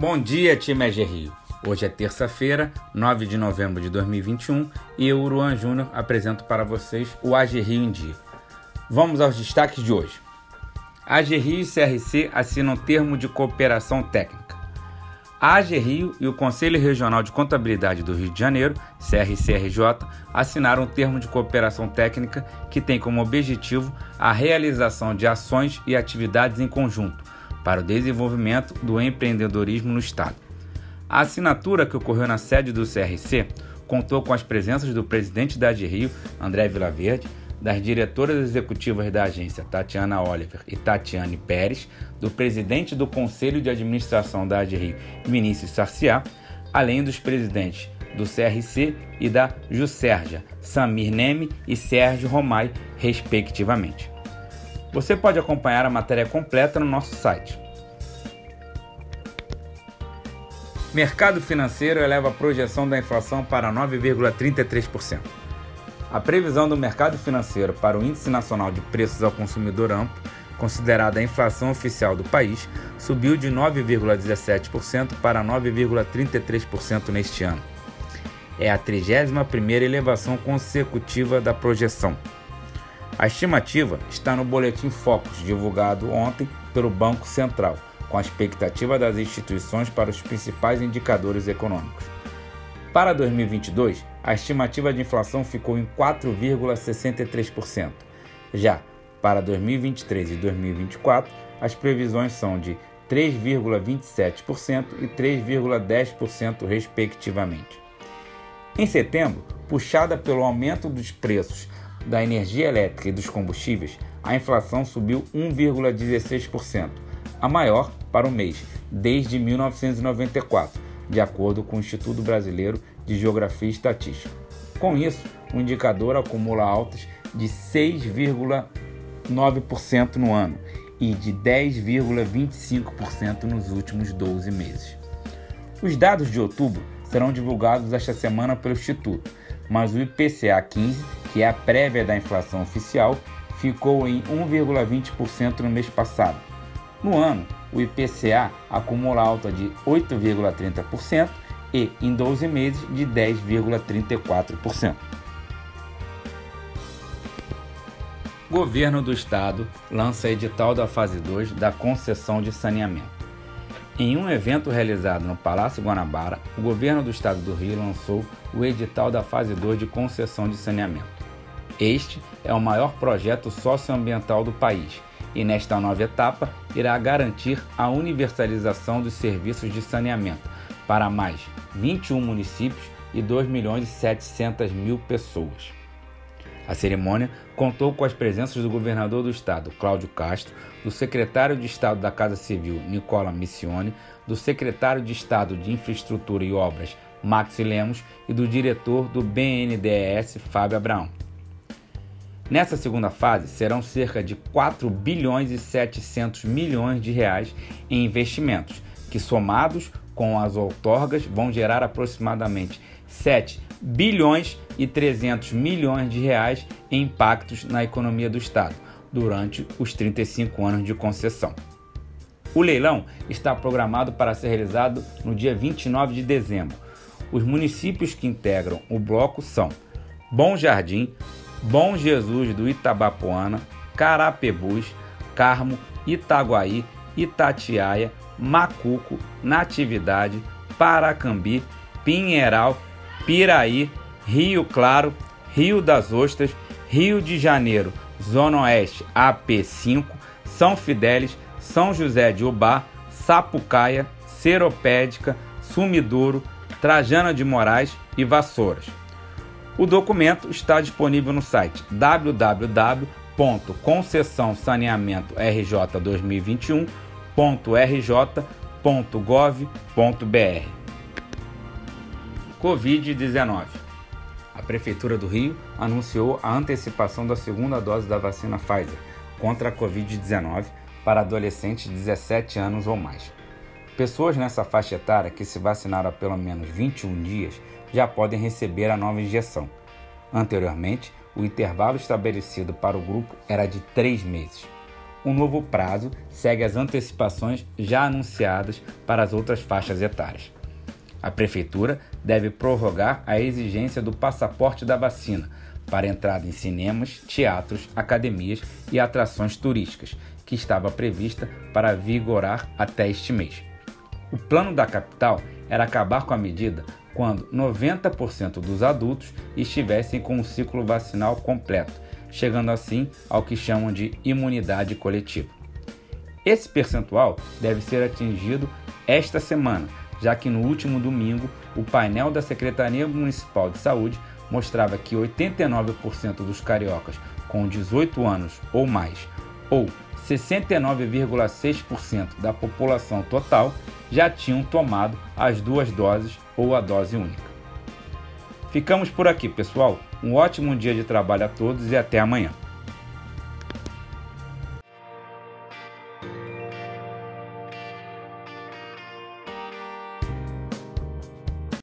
Bom dia, time AG Rio. Hoje é terça-feira, 9 de novembro de 2021 e eu, Uruan Júnior, apresento para vocês o AG Rio em Dia. Vamos aos destaques de hoje. AG Rio e CRC assinam termo de cooperação técnica. A AG Rio e o Conselho Regional de Contabilidade do Rio de Janeiro, CRCRJ, assinaram um termo de cooperação técnica que tem como objetivo a realização de ações e atividades em conjunto para o desenvolvimento do empreendedorismo no Estado. A assinatura que ocorreu na sede do CRC contou com as presenças do presidente da Rio, André Vilaverde, das diretoras executivas da agência, Tatiana Oliver e Tatiane Pérez, do presidente do Conselho de Administração da Rio, Vinícius Sarciá, além dos presidentes do CRC e da Juscerja, Samir Neme e Sérgio Romai, respectivamente. Você pode acompanhar a matéria completa no nosso site Mercado financeiro eleva a projeção da inflação para 9,33%. A previsão do mercado financeiro para o Índice Nacional de Preços ao Consumidor Amplo, considerada a inflação oficial do país, subiu de 9,17% para 9,33% neste ano. É a 31ª elevação consecutiva da projeção. A estimativa está no Boletim Focus, divulgado ontem pelo Banco Central com a expectativa das instituições para os principais indicadores econômicos. Para 2022, a estimativa de inflação ficou em 4,63%. Já para 2023 e 2024, as previsões são de 3,27% e 3,10%, respectivamente. Em setembro, puxada pelo aumento dos preços da energia elétrica e dos combustíveis, a inflação subiu 1,16%, a maior para o mês desde 1994, de acordo com o Instituto Brasileiro de Geografia e Estatística. Com isso, o indicador acumula altas de 6,9% no ano e de 10,25% nos últimos 12 meses. Os dados de outubro serão divulgados esta semana pelo Instituto, mas o IPCA 15, que é a prévia da inflação oficial, ficou em 1,20% no mês passado. No ano, o IPCA acumula alta de 8,30% e, em 12 meses, de 10,34%. Governo do Estado lança edital da fase 2 da concessão de saneamento. Em um evento realizado no Palácio Guanabara, o governo do estado do Rio lançou o edital da fase 2 de concessão de saneamento. Este é o maior projeto socioambiental do país e, nesta nova etapa, irá garantir a universalização dos serviços de saneamento para mais 21 municípios e 2 milhões e 700 mil pessoas. A cerimônia contou com as presenças do governador do estado, Cláudio Castro, do secretário de Estado da Casa Civil, Nicola Missione, do secretário de Estado de Infraestrutura e Obras, Max Lemos, e do diretor do BNDES, Fábio Abraão. Nessa segunda fase, serão cerca de 4 bilhões e 700 milhões de reais em investimentos, que somados com as outorgas vão gerar aproximadamente 7 bilhões e 300 milhões de reais em impactos na economia do estado durante os 35 anos de concessão. O leilão está programado para ser realizado no dia 29 de dezembro. Os municípios que integram o bloco são Bom Jardim, Bom Jesus do Itabapoana, Carapebus, Carmo, Itaguaí, Itatiaia, Macuco, Natividade, Paracambi, Pinheiral, Piraí, Rio Claro, Rio das Ostras, Rio de Janeiro, Zona Oeste AP5, São Fidélis, São José de Ubá, Sapucaia, Seropédica, Sumidouro, Trajana de Moraes e Vassouras. O documento está disponível no site www.concessãosaneamento.rj2021.rj.gov.br. Covid-19. A Prefeitura do Rio anunciou a antecipação da segunda dose da vacina Pfizer contra a Covid-19 para adolescentes de 17 anos ou mais. Pessoas nessa faixa etária que se vacinaram há pelo menos 21 dias já podem receber a nova injeção. Anteriormente, o intervalo estabelecido para o grupo era de três meses. o novo prazo segue as antecipações já anunciadas para as outras faixas etárias. A Prefeitura deve prorrogar a exigência do passaporte da vacina para entrada em cinemas, teatros, academias e atrações turísticas, que estava prevista para vigorar até este mês. O plano da capital era acabar com a medida quando 90% dos adultos estivessem com o ciclo vacinal completo, chegando assim ao que chamam de imunidade coletiva. Esse percentual deve ser atingido esta semana, já que no último domingo o painel da Secretaria Municipal de Saúde mostrava que 89% dos cariocas com 18 anos ou mais, ou 69,6% da população total, já tinham tomado as duas doses ou a dose única. Ficamos por aqui, pessoal. Um ótimo dia de trabalho a todos e até amanhã.